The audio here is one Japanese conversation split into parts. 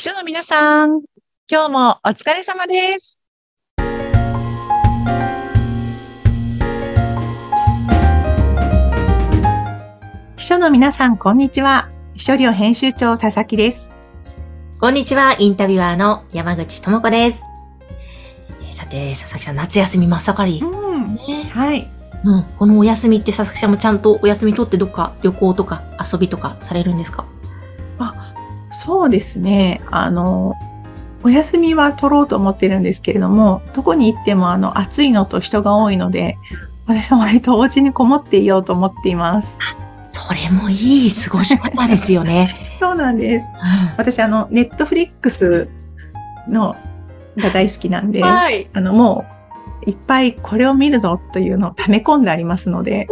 秘書の皆さん、今日もお疲れ様です。秘書の皆さん、こんにちは。秘書寮編集長、佐々木です。こんにちは、インタビュアーの山口智子です。えーさて、佐々木さん、夏休み真っ盛り。うん。ねはい。うん、このお休みって佐々木さんもちゃんとお休み取ってどっか旅行とか遊びとかされるんですか？そうですね。あの、お休みは取ろうと思ってるんですけれども、どこに行ってもあの、暑いのと人が多いので、私は割とお家にこもっていようと思っています。それもいい過ごし方ですよね。そうなんです。う私あの、ネットフリックスのが大好きなんで、んはい。あの、もう、いっぱいこれを見るぞというのを溜め込んでありますので、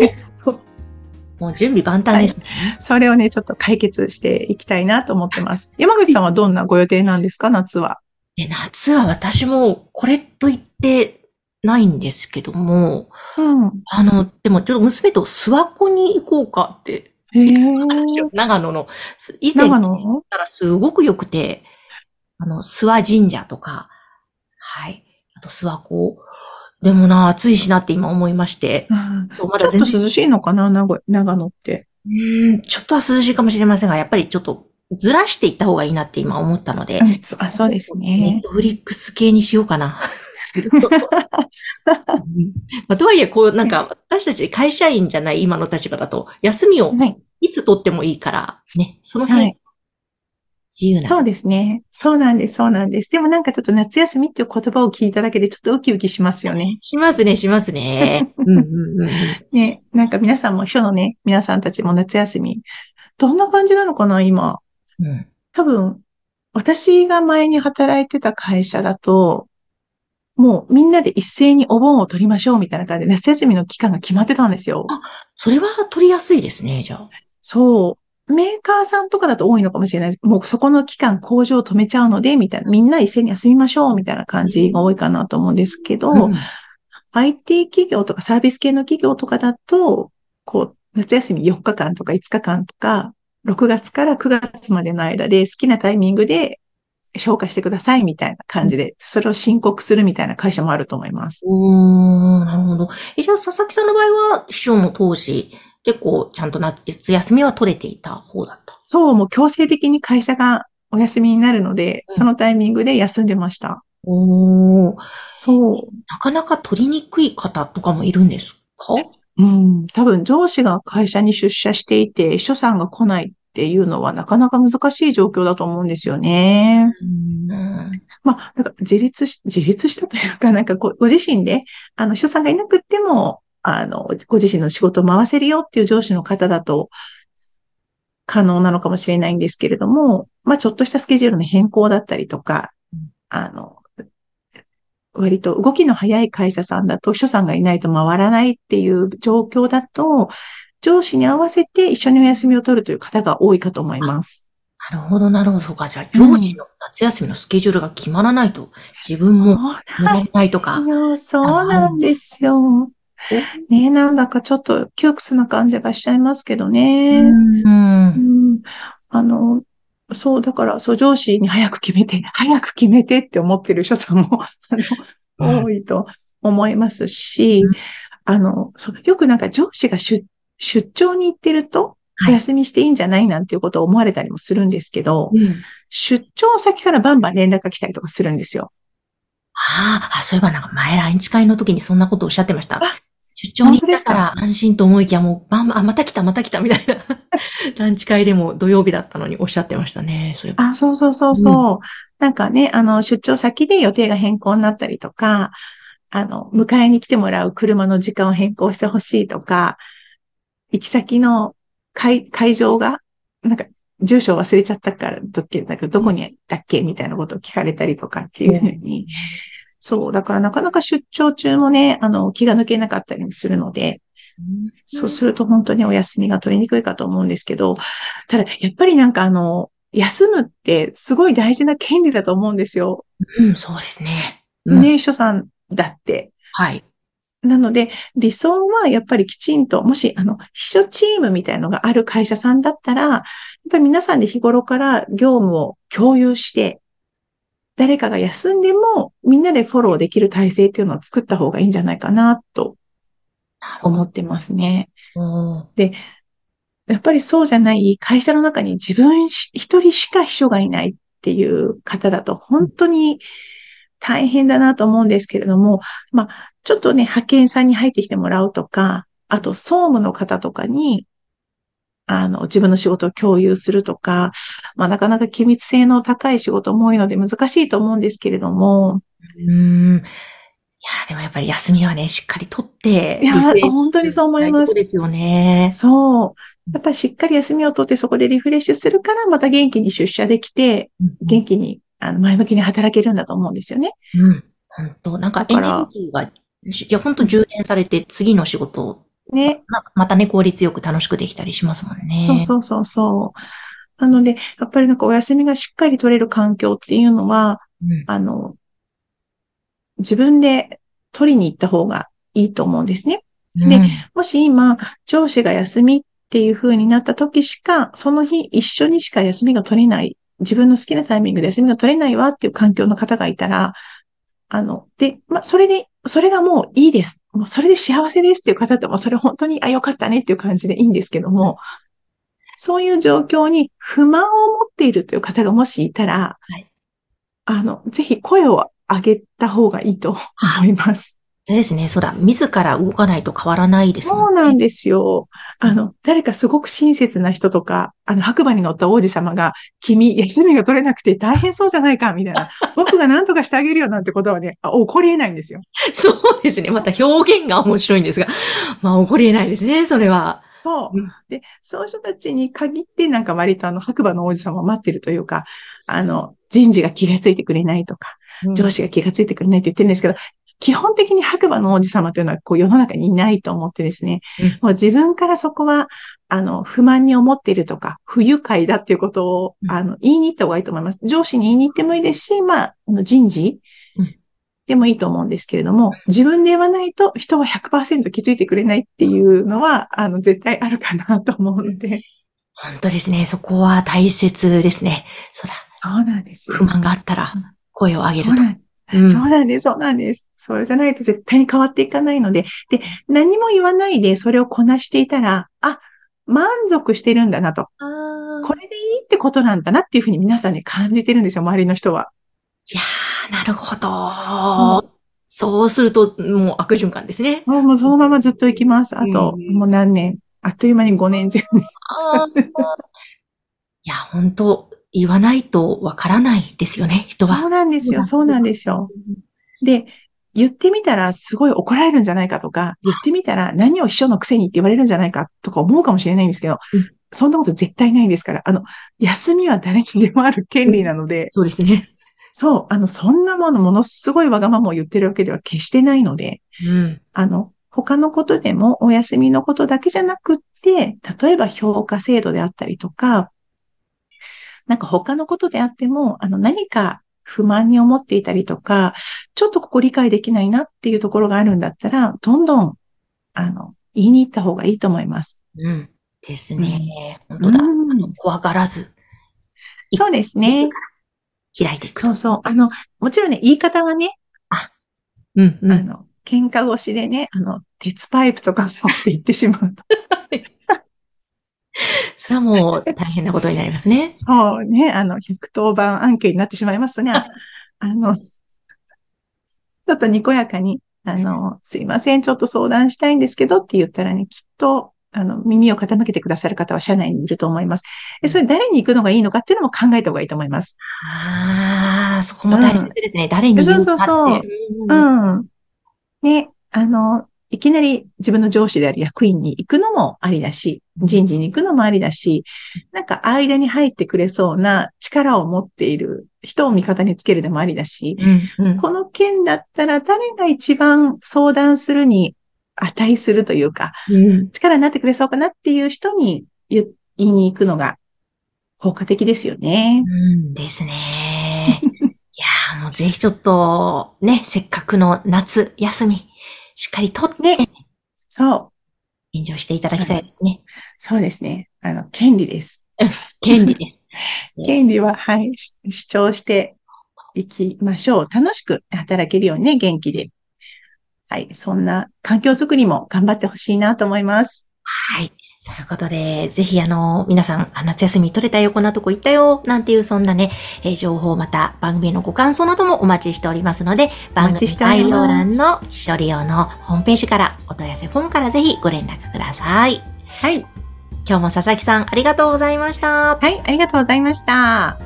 もう準備万端ですね。それをね、ちょっと解決していきたいなと思ってます。山口さんはどんなご予定なんですか、夏は。え夏は私もこれと言ってないんですけども、うん。あの、でもちょっと娘と諏訪湖に行こうかって。話を、長野の、す以前長行っ野たらすごく良くて、あの、諏訪神社とか、はい。あと諏訪湖。でもな、暑いしなって今思いまして。うんまちょっと涼しいのかな、長野長野って。うーんちょっとは涼しいかもしれませんが、やっぱりちょっとずらしていった方がいいなって今思ったので、うんそあそうですネねッ。トフリックス系にしようかな。うんまあ、とはいえ、こう、なんか、私たち会社員じゃない今の立場だと、休みをはい。いつ取ってもいいから、ね、その辺、はい自由な。そうですね。そうなんです、そうなんです。でもなんかちょっと夏休みっていう言葉を聞いただけでちょっとウキウキしますよね。しますね、しますね。うんうんうんうん。ね、なんか皆さんも秘書のね、皆さんたちも夏休み、どんな感じなのかな、今。うん多分、私が前に働いてた会社だと、もうみんなで一斉にお盆を取りましょうみたいな感じで夏休みの期間が決まってたんですよ。それは取りやすいですね、じゃあ。そう。メーカーさんとかだと多いのかもしれないです。もうそこの期間工場を止めちゃうので、みたいな。みんな一斉に休みましょうみたいな感じが多いかなと思うんですけど、うん IT 企業とかサービス系の企業とかだと、こう、夏休み4日間とか5日間とか、6月から9月までの間で好きなタイミングで消化してくださいみたいな感じで、それを申告するみたいな会社もあると思います。おー、なるほど。え、じゃあ、佐々木さんの場合は、秘書の当時、結構、ちゃんと夏休みは取れていた方だった。そう、もう強制的に会社がお休みになるので、うんそのタイミングで休んでました。おー、そう。なかなか取りにくい方とかもいるんですか？うん、多分上司が会社に出社していて、秘書さんが来ないっていうのはなかなか難しい状況だと思うんですよね。うん。まあ、だから自立し、自立したというか、なんかご自身で、あの、秘書さんがいなくっても、あの、ご自身の仕事を回せるよっていう上司の方だと、可能なのかもしれないんですけれども、まあ、ちょっとしたスケジュールの変更だったりとかうん、あの、割と動きの早い会社さんだと、秘書さんがいないと回らないっていう状況だと、上司に合わせて一緒にお休みを取るという方が多いかと思います。なるほど、なるほど。そうか、じゃあ、上司の夏休みのスケジュールが決まらないと、自分もないとか。よ、そうなんですよ。ねなんだかちょっと窮屈な感じがしちゃいますけどね。うん。うんあの、そう、だから、そう、上司に早く決めて、早く決めてって思ってる人さんも、あの、多いと思いますしうん、あの、そう、よくなんか上司が出、出張に行ってると、休みしていいんじゃないなんていうことを思われたりもするんですけど、うん出張先からバンバン連絡が来たりとかするんですよ。ああ、あ、そういえばなんか前ランチ会の時にそんなことをおっしゃってましたあ。出張に行ったから安心と思いきやもう、あ、また来た、また来たみたいな。ランチ会でも土曜日だったのにおっしゃってましたね。それあ、そうそうそうそう。なんかね、あの、出張先で予定が変更になったりとか、あの、迎えに来てもらう車の時間を変更してほしいとか、行き先の会、会場が、なんか、住所忘れちゃったから、どっけ、だけど、どこに行ったっけみたいなことを聞かれたりとかっていうふうに。そう、だからなかなか出張中もね、あの、気が抜けなかったりもするので、そうすると本当にお休みが取りにくいかと思うんですけど、ただ、やっぱりなんかあの、休むってすごい大事な権利だと思うんですよ。うん、そうですね。うんね、秘書さんだって。はい。なので、理想はやっぱりきちんと、もし、あの、秘書チームみたいのがある会社さんだったら、やっぱり皆さんで日頃から業務を共有して、誰かが休んでもみんなでフォローできる体制っていうのを作った方がいいんじゃないかなと思ってますね。で、やっぱりそうじゃない会社の中に自分一人しか秘書がいないっていう方だと本当に大変だなと思うんですけれども、まあ、ちょっとね、派遣さんに入ってきてもらうとか、あと、総務の方とかに、あの、自分の仕事を共有するとか、まあ、なかなか機密性の高い仕事も多いので難しいと思うんですけれども。うん。いや、でもやっぱり休みはね、しっかりとって。いや、本当にそう思います。そうですよね。そう。やっぱりしっかり休みを取ってそこでリフレッシュするから、また元気に出社できて、元気に、あの、前向きに働けるんだと思うんですよね。うん。本当なんかエネルギーが、いや、本当充電されて次の仕事を、ね。ままたね、効率よく楽しくできたりしますもんね。そうそうそうそう。なので、やっぱりなんかお休みがしっかり取れる環境っていうのは、うん、あの、自分で取りに行った方がいいと思うんですね。で、もし今、上司が休みっていう風になった時しか、その日一緒にしか休みが取れない、自分の好きなタイミングで休みが取れないわっていう環境の方がいたら、あの、で、まあ、それで、それがもういいです。もうそれで幸せですっていう方っても、それ本当に、あ、よかったねっていう感じでいいんですけども、そういう状況に不満を持っているという方がもしいたら、はい、あの、ぜひ声を上げた方がいいと思います。そうですね。そうだ。自ら動かないと変わらないですもんね。そうなんですよ。あの、誰かすごく親切な人とか、あの、白馬に乗った王子様が、君、休みが取れなくて大変そうじゃないか、みたいな。僕が何とかしてあげるよ、なんてことはね、起こり得ないんですよ。そうですね。また表現が面白いんですが。まあ、起こり得ないですね、それは。そう。で、そういう人たちに限ってなんか割とあの白馬の王子様を待ってるというか、あの、人事が気がついてくれないとか、上司が気がついてくれないって言ってるんですけど、基本的に白馬の王子様というのはこう世の中にいないと思ってですね、うん、もう自分からそこは、あの、不満に思っているとか、不愉快だっていうことを、あの、言いに行った方がいいと思います。上司に言いに行ってもいいですし、まあ、人事でもいいと思うんですけれども、自分で言わないと人は100%気づいてくれないっていうのは、あの、絶対あるかなと思うので。本当ですね。そこは大切ですね。そうだ。そうなんですよ。不満があったら、声を上げると。うん、そうなんです、そうなんです。それじゃないと絶対に変わっていかないので、で、何も言わないでそれをこなしていたら、あ、満足してるんだなと。これでいいってことなんだなっていうふうに皆さんに感じてるんですよ、周りの人は。いやー、なるほど。うん、そうすると、もう悪循環ですね。もうそのままずっと行きます。あと、うん、もう何年？あっという間に5年、10年。いや、本当言わないとわからないですよね、人は。そうなんですよ、そうなんですよ。で、言ってみたらすごい怒られるんじゃないかとか、言ってみたら何を秘書のくせにって言われるんじゃないかとか思うかもしれないんですけど、うん、そんなこと絶対ないですから、あの、休みは誰にでもある権利なので、そうですね。そう、あの、そんなもの、ものすごいわがままを言ってるわけでは決してないので、うん、あの、他のことでもお休みのことだけじゃなくって、例えば評価制度であったりとか、なんか他のことであっても、あの何か不満に思っていたりとか、ちょっとここ理解できないなっていうところがあるんだったら、どんどん、あの、言いに行った方がいいと思います。うん。ですね。うん、本当だ。うん、怖がらず。そうですね。開いていく。そうそう。あの、もちろんね、言い方はね、あ、うん、うん、あの、喧嘩越しでね、あの、鉄パイプとか持って言ってしまうと。それはもう大変なことになりますね。そうね。あの、110番案件になってしまいますが、あの、ちょっとにこやかに、あの、すいません、ちょっと相談したいんですけどって言ったらね、きっと、あの、耳を傾けてくださる方は社内にいると思います。で、それ誰に行くのがいいのかっていうのも考えた方がいいと思います。ああ、そこも大切ですね。うん、誰に行くのかって。そうそうそう。うん。ね、あの、いきなり自分の上司である役員に行くのもありだし、人事に行くのもありだし、なんか間に入ってくれそうな力を持っている人を味方につけるでもありだし、うんうん、この件だったら誰が一番相談するに値するというか、うん、力になってくれそうかなっていう人に言いに行くのが効果的ですよね。うん、ですね。いやもうぜひちょっと、ね、せっかくの夏休み、しっかりとって、ね。そう。炎上していただきたいですね。そうですね。あの、権利です。権利です。権利は、はい、し主張していきましょう。楽しく働けるようにね、元気で。はい、そんな環境づくりも頑張ってほしいなと思います。はい。ということで、ぜひあの、皆さん、あ夏休み取れたよ、こんなとこ行ったよ、なんていうそんなね、えー情報また番組へのご感想などもお待ちしておりますので、番組概要欄の秘書利用のホームページからお問い合わせフォームからぜひご連絡ください。はい、今日も佐々木さんありがとうございました。はい、ありがとうございました。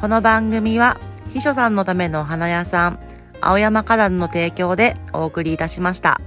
この番組は秘書さんのためのお花屋さん青山花壇の提供でお送りいたしました。